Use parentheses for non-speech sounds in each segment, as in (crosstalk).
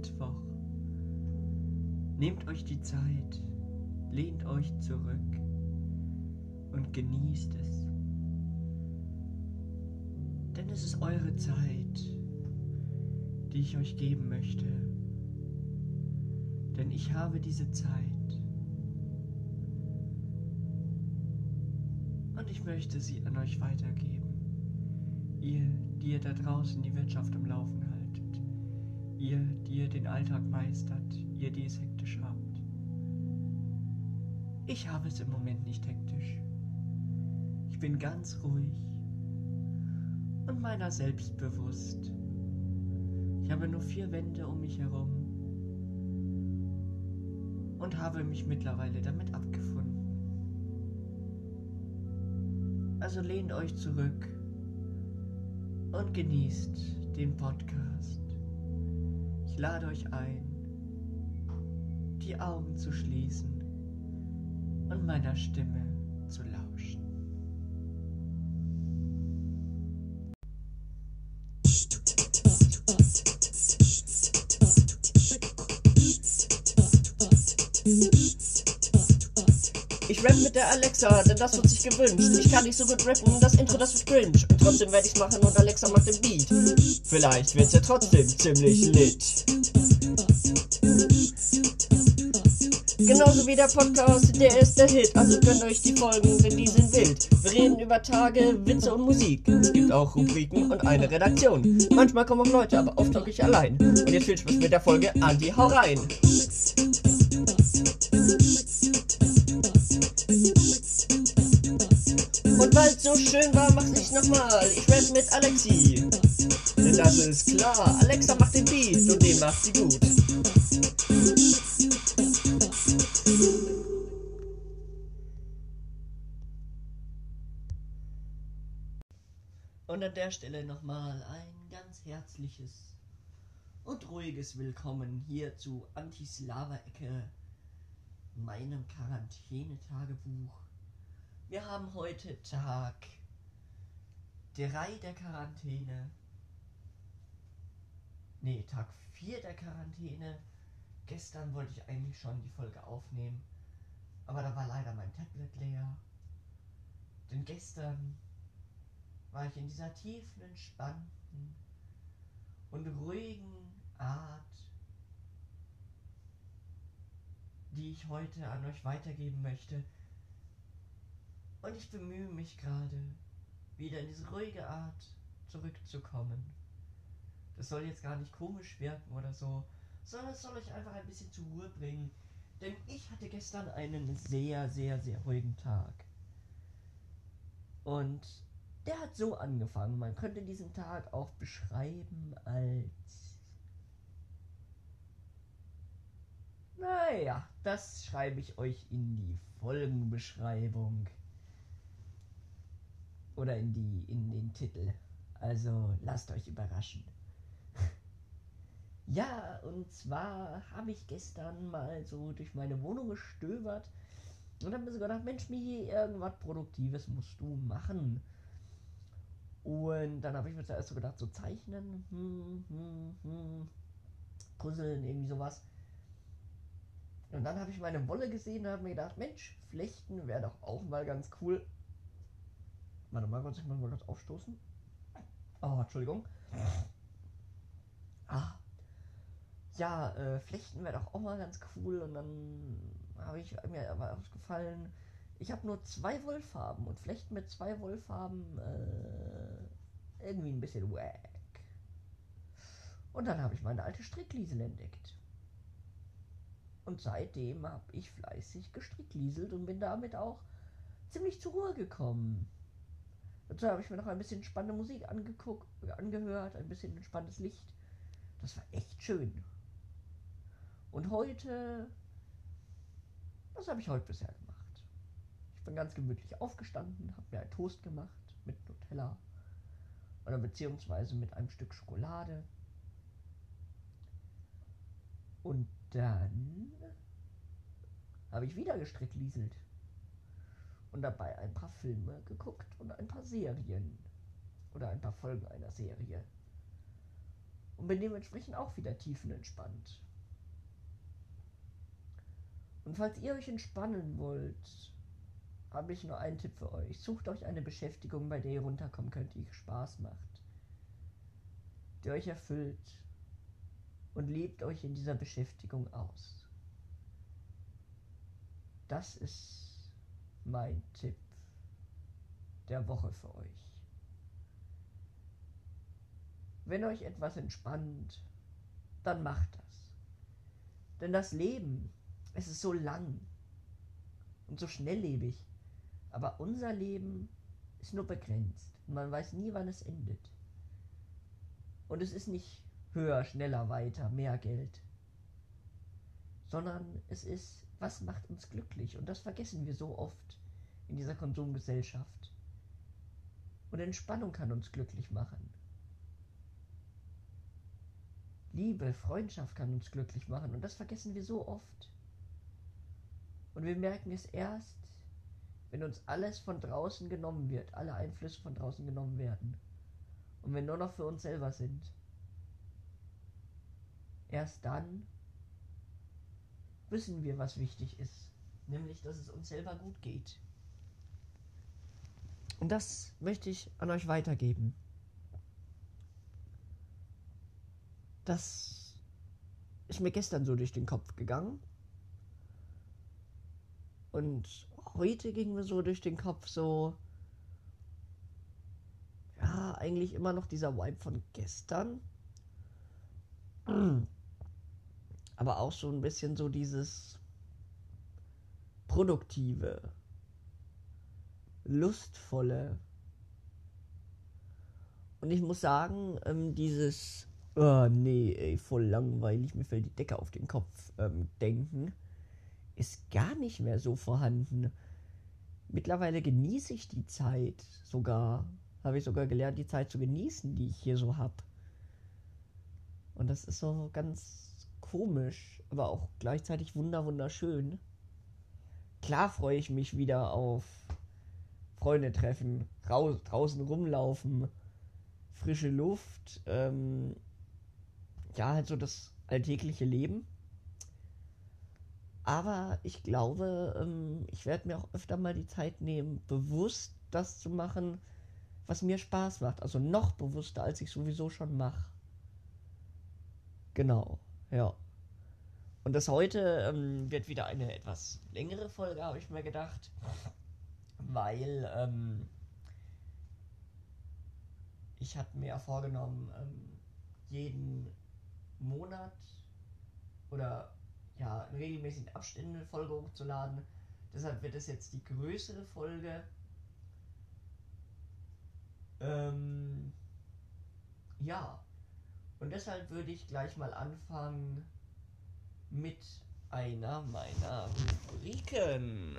Mittwoch. Nehmt euch die Zeit, lehnt euch zurück und genießt es. Denn es ist eure Zeit, die ich euch geben möchte. Denn ich habe diese Zeit. Und ich möchte sie an euch weitergeben. Ihr, die ihr da draußen die Wirtschaft am Laufen haltet. Ihr, die ihr den Alltag meistert. Ihr, die es hektisch habt. Ich habe es im Moment nicht hektisch. Ich bin ganz ruhig und meiner selbst bewusst. Ich habe nur vier Wände um mich herum und habe mich mittlerweile damit abgefunden. Also lehnt euch zurück und genießt den Podcast. Lade euch ein, die Augen zu schließen und meiner Stimme zu lauschen. Ich rap mit der Alexa, denn das wird sich gewünscht. Ich kann nicht so gut rappen, das Intro, das wird cringe. Und trotzdem werde ich's machen und Alexa macht den Beat. Vielleicht wird's ja trotzdem ziemlich lit. Genauso wie der Podcast, der ist der Hit. Also gönnt euch die Folgen, denn die sind wild. Wir reden über Tage, Witze und Musik. Es gibt auch Rubriken und eine Redaktion. Manchmal kommen auch Leute, aber oft talk ich allein. Und jetzt viel Spaß mit der Folge Andi, hau rein! Schön war, mach's ich nochmal. Ich rap mit Alexi. Denn das ist klar, Alexa macht den Beat und den macht sie gut. Und an der Stelle nochmal ein ganz herzliches und ruhiges Willkommen hier zu Antislava-Ecke, meinem Quarantänetagebuch. Wir haben heute Tag 3 der Quarantäne. Nee, Tag 4 der Quarantäne. Gestern wollte ich eigentlich schon die Folge aufnehmen, aber da war leider mein Tablet leer. Denn gestern war ich in dieser tiefen, entspannten und ruhigen Art, die ich heute an euch weitergeben möchte. Und ich bemühe mich gerade, wieder in diese ruhige Art zurückzukommen. Das soll jetzt gar nicht komisch wirken oder so, sondern es soll euch einfach ein bisschen zur Ruhe bringen. Denn ich hatte gestern einen sehr, sehr, sehr ruhigen Tag. Und der hat so angefangen. Man könnte diesen Tag auch beschreiben als. Naja, das schreibe ich euch in die Folgenbeschreibung. Oder in die in den Titel. Also lasst euch überraschen. (laughs) ja, und zwar habe ich gestern mal so durch meine Wohnung gestöbert und habe mir so gedacht, Mensch, Michi, irgendwas Produktives musst du machen. Und dann habe ich mir zuerst so gedacht, so zeichnen, hm, hm, hm, puzzeln, irgendwie sowas. Und dann habe ich meine Wolle gesehen und habe mir gedacht, Mensch, flechten wäre doch auch mal ganz cool. Warte mal, kurz, ich muss mal kurz aufstoßen. Oh, Entschuldigung. Ah. Ja, äh, flechten wäre doch auch mal ganz cool. Und dann habe ich mir aber aufgefallen, ich habe nur zwei Wollfarben und Flechten mit zwei Wollfarben äh, irgendwie ein bisschen wack. Und dann habe ich meine alte Strickliesel entdeckt. Und seitdem habe ich fleißig gestricklieselt und bin damit auch ziemlich zur Ruhe gekommen. Dazu habe ich mir noch ein bisschen spannende Musik angeguckt, angehört, ein bisschen entspanntes Licht. Das war echt schön. Und heute, was habe ich heute bisher gemacht? Ich bin ganz gemütlich aufgestanden, habe mir einen Toast gemacht mit Nutella oder beziehungsweise mit einem Stück Schokolade. Und dann habe ich wieder gestricklieselt. Und dabei ein paar Filme geguckt und ein paar Serien oder ein paar Folgen einer Serie. Und bin dementsprechend auch wieder tiefenentspannt. Und falls ihr euch entspannen wollt, habe ich nur einen Tipp für euch. Sucht euch eine Beschäftigung, bei der ihr runterkommen könnt, die Spaß macht, die euch erfüllt und lebt euch in dieser Beschäftigung aus. Das ist mein Tipp der Woche für euch. Wenn euch etwas entspannt, dann macht das. Denn das Leben, es ist so lang und so schnelllebig. Aber unser Leben ist nur begrenzt. Und man weiß nie, wann es endet. Und es ist nicht höher, schneller, weiter, mehr Geld. Sondern es ist, was macht uns glücklich? Und das vergessen wir so oft in dieser Konsumgesellschaft. Und Entspannung kann uns glücklich machen. Liebe, Freundschaft kann uns glücklich machen. Und das vergessen wir so oft. Und wir merken es erst, wenn uns alles von draußen genommen wird, alle Einflüsse von draußen genommen werden. Und wir nur noch für uns selber sind. Erst dann wissen wir, was wichtig ist. Nämlich, dass es uns selber gut geht. Und das möchte ich an euch weitergeben. Das ist mir gestern so durch den Kopf gegangen. Und heute ging mir so durch den Kopf so. Ja, eigentlich immer noch dieser Vibe von gestern. Aber auch so ein bisschen so dieses produktive, lustvolle. Und ich muss sagen, ähm, dieses, oh nee, ey, voll langweilig, mir fällt die Decke auf den Kopf, ähm, denken, ist gar nicht mehr so vorhanden. Mittlerweile genieße ich die Zeit sogar. Habe ich sogar gelernt, die Zeit zu genießen, die ich hier so habe. Und das ist so ganz komisch, aber auch gleichzeitig wunder wunderschön. Klar freue ich mich wieder auf Freunde treffen, raus, draußen rumlaufen, frische Luft, ähm, ja, halt so das alltägliche Leben. Aber ich glaube, ähm, ich werde mir auch öfter mal die Zeit nehmen, bewusst das zu machen, was mir Spaß macht. Also noch bewusster, als ich sowieso schon mache. Genau, ja. Und das heute ähm, wird wieder eine etwas längere Folge, habe ich mir gedacht. Weil ähm, ich hatte mir vorgenommen, ähm, jeden Monat oder ja, in regelmäßigen Abständen eine Folge hochzuladen. Deshalb wird es jetzt die größere Folge. Ähm, ja. Und deshalb würde ich gleich mal anfangen mit einer meiner Rubriken.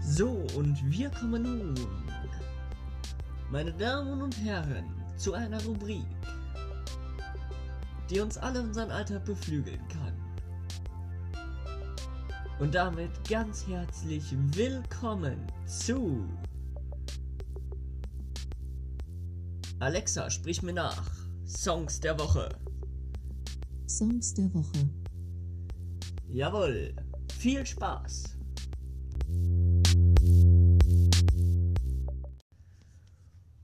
So, und wir kommen nun, meine Damen und Herren, zu einer Rubrik, die uns alle unseren Alltag beflügeln kann. Und damit ganz herzlich willkommen zu Alexa, sprich mir nach. Songs der Woche. Songs der Woche. Jawohl. Viel Spaß.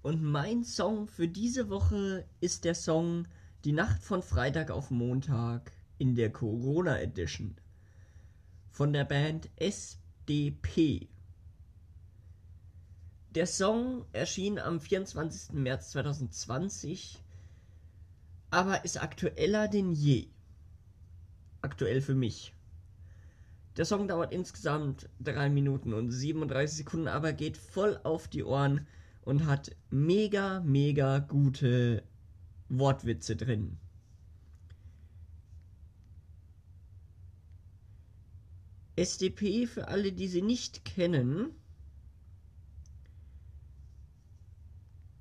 Und mein Song für diese Woche ist der Song Die Nacht von Freitag auf Montag in der Corona Edition von der Band SDP. Der Song erschien am 24. März 2020, aber ist aktueller denn je. Aktuell für mich. Der Song dauert insgesamt 3 Minuten und 37 Sekunden, aber geht voll auf die Ohren und hat mega, mega gute Wortwitze drin. SDP, für alle, die sie nicht kennen,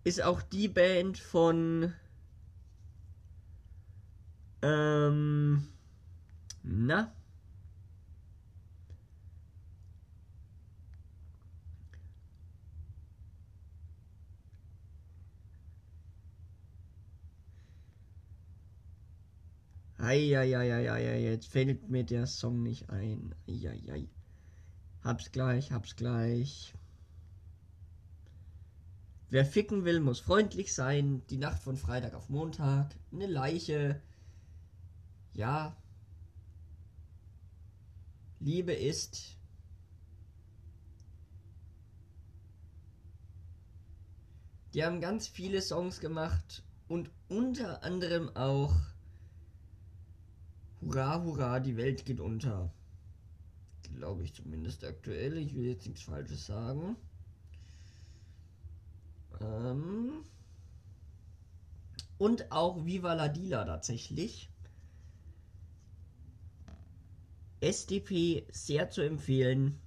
ist auch die Band von ähm, na Eieieiei, jetzt fällt mir der Song nicht ein. Eieiei. Hab's gleich, hab's gleich. Wer ficken will, muss freundlich sein. Die Nacht von Freitag auf Montag. Eine Leiche. Ja. Liebe ist. Die haben ganz viele Songs gemacht und unter anderem auch Hurra, hurra, die Welt geht unter. Glaube ich zumindest aktuell. Ich will jetzt nichts Falsches sagen. Ähm und auch Viva la Dila tatsächlich. SDP sehr zu empfehlen.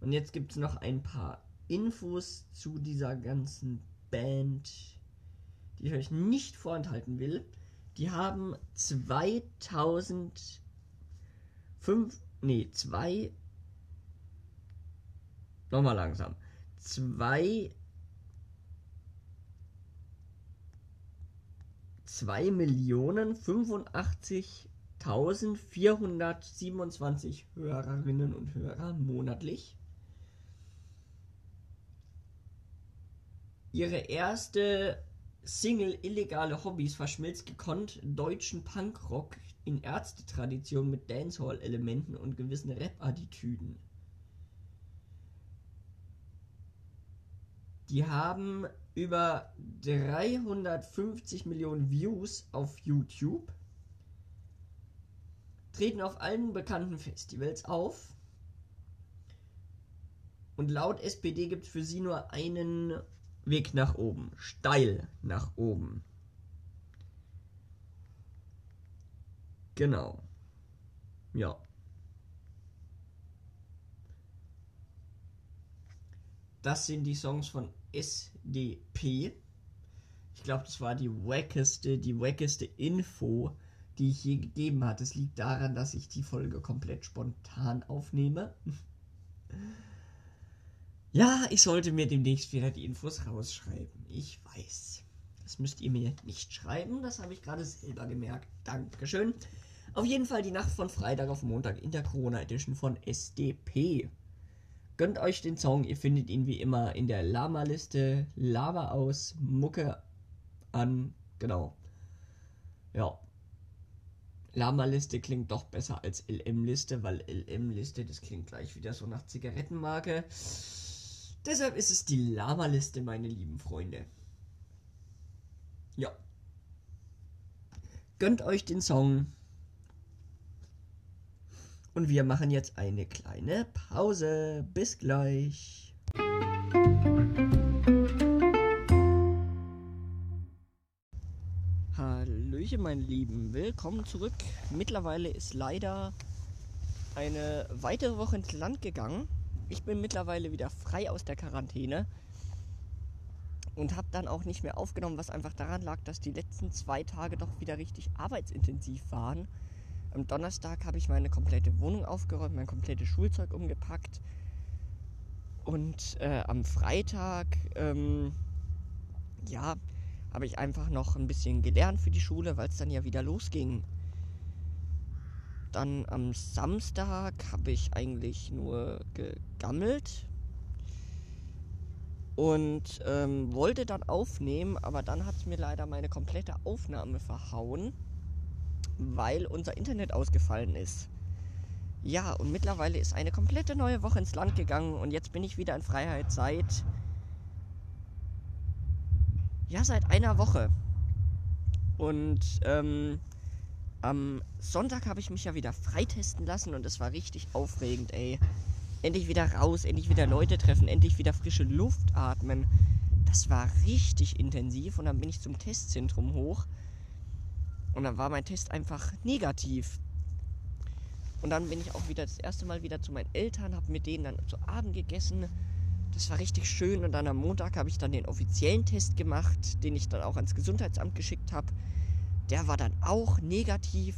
Und jetzt gibt es noch ein paar Infos zu dieser ganzen Band, die ich euch nicht vorenthalten will. Die haben 2005, nee, zwei, nochmal langsam, zwei, zwei Millionen 85.427 Hörerinnen und Hörer monatlich. Ihre erste Single Illegale Hobbys verschmilzt gekonnt deutschen Punkrock in Ärztetradition mit Dancehall-Elementen und gewissen Rap-Attitüden. Die haben über 350 Millionen Views auf YouTube, treten auf allen bekannten Festivals auf und laut SPD gibt es für sie nur einen Weg nach oben, steil nach oben. Genau. Ja. Das sind die Songs von SDP. Ich glaube, das war die wackeste, die wackeste Info, die ich je gegeben hat. Es liegt daran, dass ich die Folge komplett spontan aufnehme. Ja, ich sollte mir demnächst wieder die Infos rausschreiben. Ich weiß. Das müsst ihr mir nicht schreiben. Das habe ich gerade selber gemerkt. Dankeschön. Auf jeden Fall die Nacht von Freitag auf Montag in der Corona Edition von SDP. Gönnt euch den Song. Ihr findet ihn wie immer in der Lama-Liste. Lava aus, Mucke an. Genau. Ja. Lama-Liste klingt doch besser als LM-Liste, weil LM-Liste, das klingt gleich wieder so nach Zigarettenmarke. Deshalb ist es die Lama-Liste, meine lieben Freunde. Ja. Gönnt euch den Song. Und wir machen jetzt eine kleine Pause. Bis gleich. Hallöchen, meine Lieben. Willkommen zurück. Mittlerweile ist leider eine weitere Woche ins Land gegangen ich bin mittlerweile wieder frei aus der Quarantäne und habe dann auch nicht mehr aufgenommen, was einfach daran lag, dass die letzten zwei Tage doch wieder richtig arbeitsintensiv waren. Am Donnerstag habe ich meine komplette Wohnung aufgeräumt, mein komplettes Schulzeug umgepackt. Und äh, am Freitag, ähm, ja, habe ich einfach noch ein bisschen gelernt für die Schule, weil es dann ja wieder losging. Dann am Samstag habe ich eigentlich nur gegammelt und ähm, wollte dann aufnehmen, aber dann hat es mir leider meine komplette Aufnahme verhauen, weil unser Internet ausgefallen ist. Ja, und mittlerweile ist eine komplette neue Woche ins Land gegangen und jetzt bin ich wieder in Freiheit seit. Ja, seit einer Woche. Und ähm, am Sonntag habe ich mich ja wieder freitesten lassen und es war richtig aufregend, ey. Endlich wieder raus, endlich wieder Leute treffen, endlich wieder frische Luft atmen. Das war richtig intensiv und dann bin ich zum Testzentrum hoch und dann war mein Test einfach negativ. Und dann bin ich auch wieder das erste Mal wieder zu meinen Eltern, habe mit denen dann zu Abend gegessen. Das war richtig schön und dann am Montag habe ich dann den offiziellen Test gemacht, den ich dann auch ans Gesundheitsamt geschickt habe der war dann auch negativ.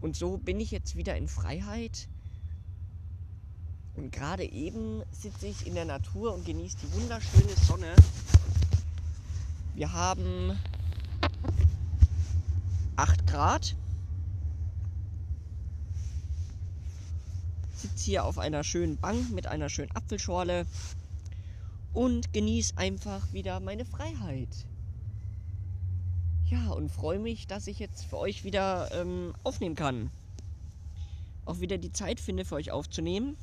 Und so bin ich jetzt wieder in Freiheit. Und gerade eben sitze ich in der Natur und genieße die wunderschöne Sonne. Wir haben 8 Grad. Sitze hier auf einer schönen Bank mit einer schönen Apfelschorle und genieße einfach wieder meine Freiheit. Ja, und freue mich, dass ich jetzt für euch wieder ähm, aufnehmen kann. Auch wieder die Zeit finde, für euch aufzunehmen.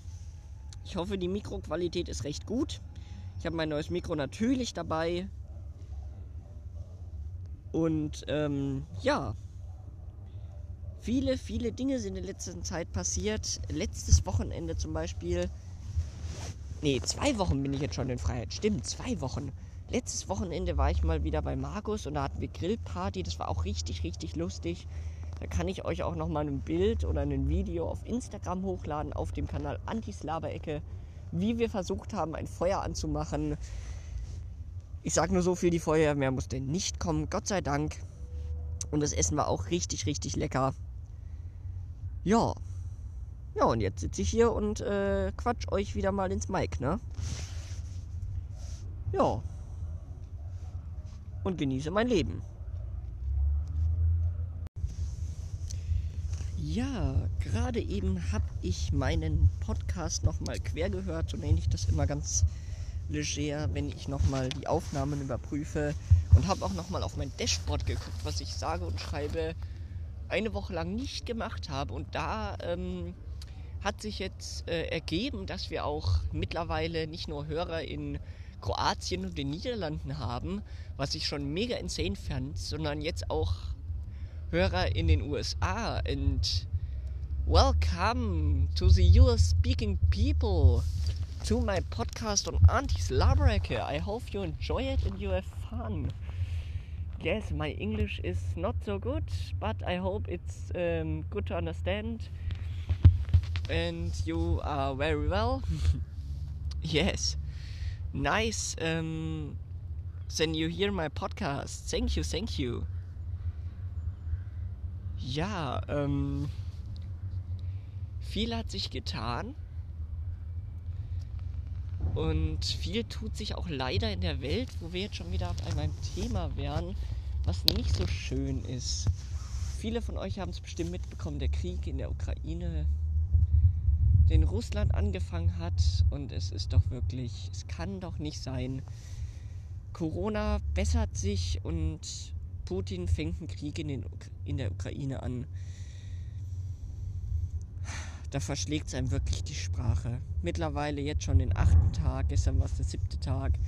Ich hoffe, die Mikroqualität ist recht gut. Ich habe mein neues Mikro natürlich dabei. Und ähm, ja, viele, viele Dinge sind in letzter Zeit passiert. Letztes Wochenende zum Beispiel. Nee, zwei Wochen bin ich jetzt schon in Freiheit. Stimmt, zwei Wochen. Letztes Wochenende war ich mal wieder bei Markus und da hatten wir Grillparty. Das war auch richtig, richtig lustig. Da kann ich euch auch noch mal ein Bild oder ein Video auf Instagram hochladen auf dem Kanal Antislaberecke, wie wir versucht haben, ein Feuer anzumachen. Ich sag nur so viel, die Feuerwehr musste nicht kommen, Gott sei Dank. Und das Essen war auch richtig, richtig lecker. Ja. Ja, und jetzt sitze ich hier und äh, quatsch euch wieder mal ins Mic, ne? Ja. Und genieße mein Leben. Ja, gerade eben habe ich meinen Podcast nochmal quer gehört, so nenne ich das immer ganz leger, wenn ich nochmal die Aufnahmen überprüfe und habe auch nochmal auf mein Dashboard geguckt, was ich sage und schreibe eine Woche lang nicht gemacht habe. Und da ähm, hat sich jetzt äh, ergeben, dass wir auch mittlerweile nicht nur Hörer in Kroatien und den Niederlanden haben, was ich schon mega insane fand, sondern jetzt auch Hörer in den USA. And welcome to the US speaking people to my podcast on Aunties Labrecke. I hope you enjoy it and you have fun. Yes, my English is not so good, but I hope it's um, good to understand. And you are very well. (laughs) yes, nice. Um, then you hear my podcast. Thank you, thank you. Ja, ähm, viel hat sich getan. Und viel tut sich auch leider in der Welt, wo wir jetzt schon wieder bei meinem Thema wären, was nicht so schön ist. Viele von euch haben es bestimmt mitbekommen, der Krieg in der Ukraine, den Russland angefangen hat. Und es ist doch wirklich, es kann doch nicht sein. Corona bessert sich und Putin fängt einen Krieg in, den, in der Ukraine an. Da verschlägt es einem wirklich die Sprache. Mittlerweile jetzt schon den achten Tag, gestern war es der siebte Tag.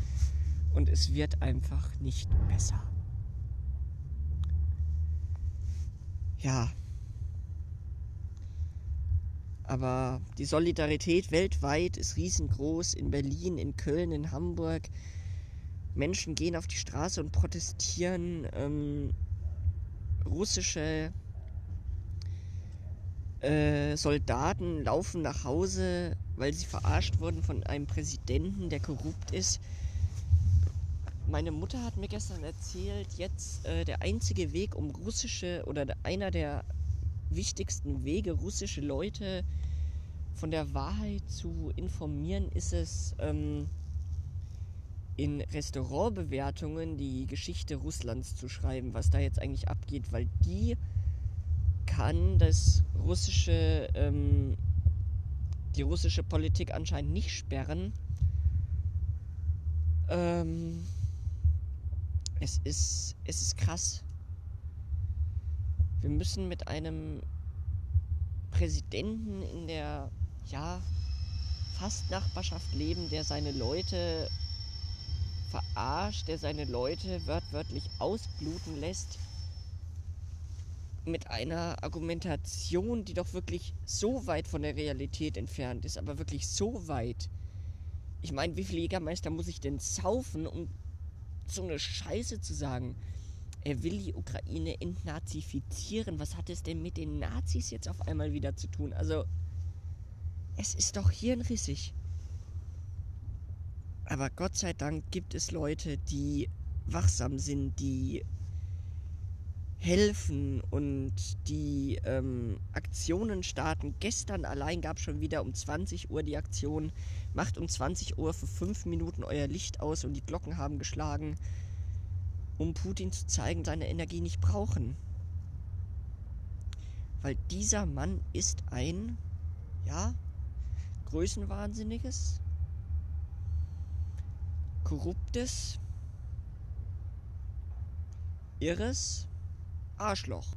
Und es wird einfach nicht besser. Ja. Aber die Solidarität weltweit ist riesengroß. In Berlin, in Köln, in Hamburg. Menschen gehen auf die Straße und protestieren. Ähm, russische äh, Soldaten laufen nach Hause, weil sie verarscht wurden von einem Präsidenten, der korrupt ist. Meine Mutter hat mir gestern erzählt, jetzt äh, der einzige Weg, um russische oder einer der wichtigsten Wege, russische Leute von der Wahrheit zu informieren, ist es, ähm, in Restaurantbewertungen die Geschichte Russlands zu schreiben, was da jetzt eigentlich abgeht, weil die kann das russische, ähm, die russische Politik anscheinend nicht sperren. Ähm, es ist, es ist krass. Wir müssen mit einem Präsidenten in der, ja, fast Nachbarschaft leben, der seine Leute verarscht, der seine Leute wörtwörtlich ausbluten lässt mit einer Argumentation, die doch wirklich so weit von der Realität entfernt ist, aber wirklich so weit. Ich meine, wie viele Jägermeister muss ich denn saufen, um so eine Scheiße zu sagen? Er will die Ukraine entnazifizieren. Was hat es denn mit den Nazis jetzt auf einmal wieder zu tun? Also, es ist doch hirnrissig. Aber Gott sei Dank gibt es Leute, die wachsam sind, die helfen und die ähm, Aktionen starten. Gestern allein gab es schon wieder um 20 Uhr die Aktion. Macht um 20 Uhr für 5 Minuten euer Licht aus und die Glocken haben geschlagen, um Putin zu zeigen, seine Energie nicht brauchen. Weil dieser Mann ist ein, ja, größenwahnsinniges, korruptes, irres Arschloch,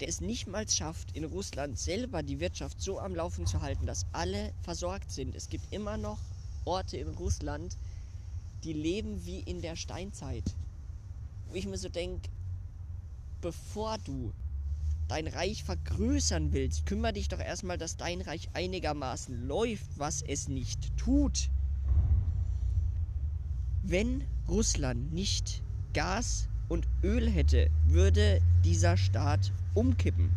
der es nicht mal schafft, in Russland selber die Wirtschaft so am Laufen zu halten, dass alle versorgt sind. Es gibt immer noch Orte in Russland, die leben wie in der Steinzeit. Wo ich mir so denke, bevor du dein Reich vergrößern willst, kümmere dich doch erstmal, dass dein Reich einigermaßen läuft, was es nicht tut. Wenn Russland nicht Gas und Öl hätte, würde dieser Staat umkippen.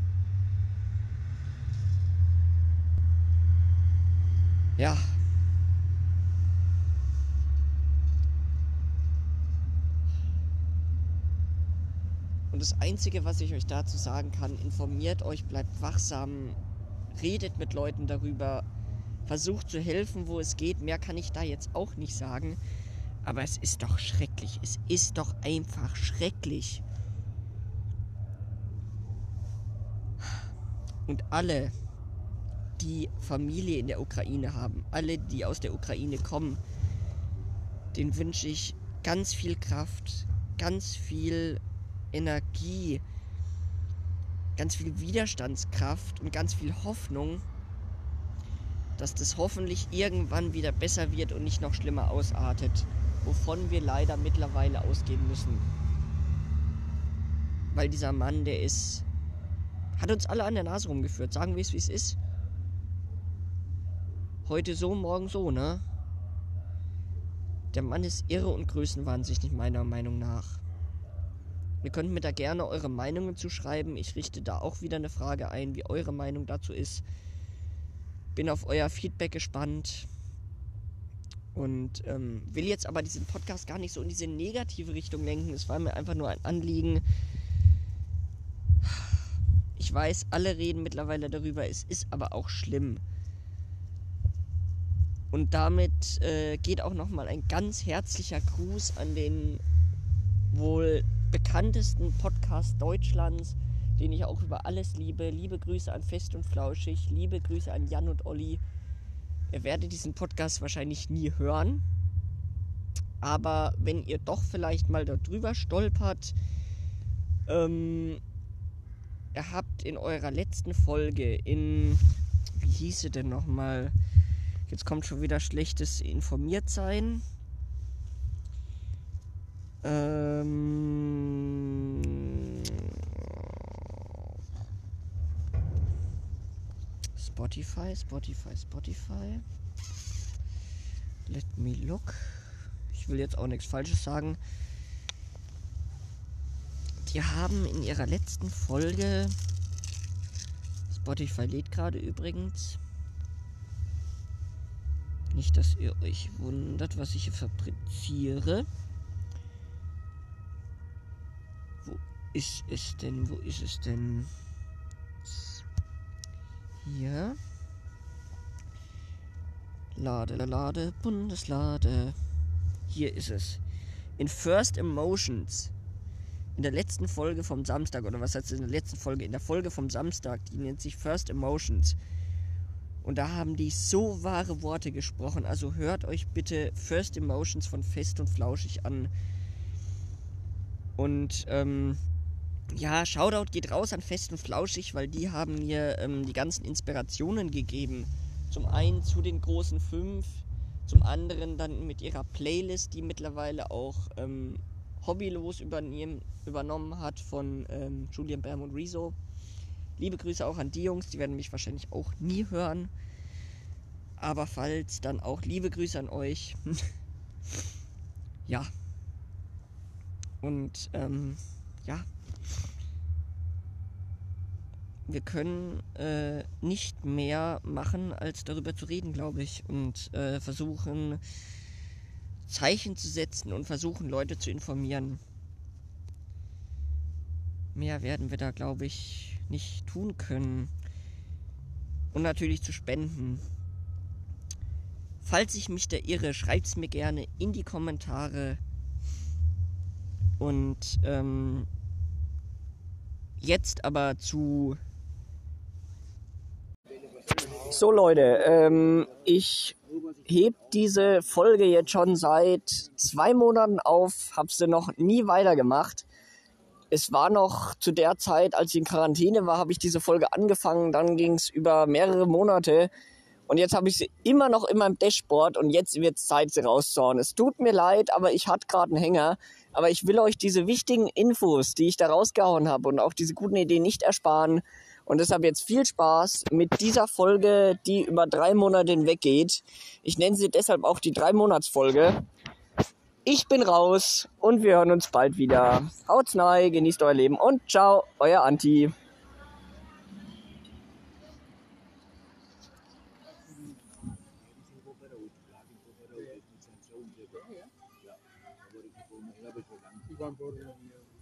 Ja. Und das Einzige, was ich euch dazu sagen kann, informiert euch, bleibt wachsam, redet mit Leuten darüber, versucht zu helfen, wo es geht. Mehr kann ich da jetzt auch nicht sagen. Aber es ist doch schrecklich. Es ist doch einfach schrecklich. Und alle, die Familie in der Ukraine haben, alle, die aus der Ukraine kommen, den wünsche ich ganz viel Kraft, ganz viel Energie, ganz viel Widerstandskraft und ganz viel Hoffnung, dass das hoffentlich irgendwann wieder besser wird und nicht noch schlimmer ausartet, wovon wir leider mittlerweile ausgehen müssen. Weil dieser Mann, der ist, hat uns alle an der Nase rumgeführt. Sagen wir es, wie es ist. Heute so, morgen so, ne? Der Mann ist irre und größenwahnsinnig, meiner Meinung nach. Ihr könnt mir da gerne eure Meinungen zuschreiben. Ich richte da auch wieder eine Frage ein, wie eure Meinung dazu ist. Bin auf euer Feedback gespannt. Und ähm, will jetzt aber diesen Podcast gar nicht so in diese negative Richtung lenken. Es war mir einfach nur ein Anliegen. Ich weiß, alle reden mittlerweile darüber. Es ist aber auch schlimm. Und damit äh, geht auch nochmal ein ganz herzlicher Gruß an den wohl bekanntesten Podcast Deutschlands, den ich auch über alles liebe. Liebe Grüße an Fest und Flauschig, liebe Grüße an Jan und Olli. Ihr werdet diesen Podcast wahrscheinlich nie hören. Aber wenn ihr doch vielleicht mal darüber stolpert, ähm, ihr habt in eurer letzten Folge in, wie hieß sie denn nochmal? Jetzt kommt schon wieder schlechtes Informiertsein. Ähm, Spotify, Spotify, Spotify. Let me look. Ich will jetzt auch nichts Falsches sagen. Die haben in ihrer letzten Folge. Spotify lädt gerade übrigens. Nicht, dass ihr euch wundert, was ich hier fabriziere. Ist es denn? Wo ist es denn? Hier. Lade, lade, Bundeslade. Hier ist es. In First Emotions. In der letzten Folge vom Samstag, oder was heißt in der letzten Folge? In der Folge vom Samstag, die nennt sich First Emotions. Und da haben die so wahre Worte gesprochen. Also hört euch bitte First Emotions von Fest und Flauschig an. Und ähm, ja, Shoutout geht raus an Fest und Flauschig, weil die haben mir ähm, die ganzen Inspirationen gegeben. Zum einen zu den großen fünf, zum anderen dann mit ihrer Playlist, die mittlerweile auch ähm, Hobbylos übernommen hat von ähm, Julian Bam und Rezo. Liebe Grüße auch an die Jungs, die werden mich wahrscheinlich auch nie hören. Aber falls, dann auch liebe Grüße an euch. (laughs) ja. Und ähm, ja. Wir können äh, nicht mehr machen, als darüber zu reden, glaube ich. Und äh, versuchen, Zeichen zu setzen und versuchen, Leute zu informieren. Mehr werden wir da, glaube ich, nicht tun können. Und natürlich zu spenden. Falls ich mich da irre, schreibt es mir gerne in die Kommentare. Und ähm, jetzt aber zu So Leute, ähm, ich heb diese Folge jetzt schon seit zwei Monaten auf, hab sie noch nie weitergemacht. Es war noch zu der Zeit, als ich in Quarantäne war, habe ich diese Folge angefangen. Dann ging es über mehrere Monate. Und jetzt habe ich sie immer noch in meinem Dashboard und jetzt wird es Zeit, sie rauszuhauen. Es tut mir leid, aber ich hatte gerade einen Hänger. Aber ich will euch diese wichtigen Infos, die ich da rausgehauen habe und auch diese guten Ideen nicht ersparen. Und deshalb jetzt viel Spaß mit dieser Folge, die über drei Monate hinweg geht. Ich nenne sie deshalb auch die Drei-Monats-Folge. Ich bin raus und wir hören uns bald wieder. Haut's rein, genießt euer Leben und ciao, euer Anti. தான் போடுறேன்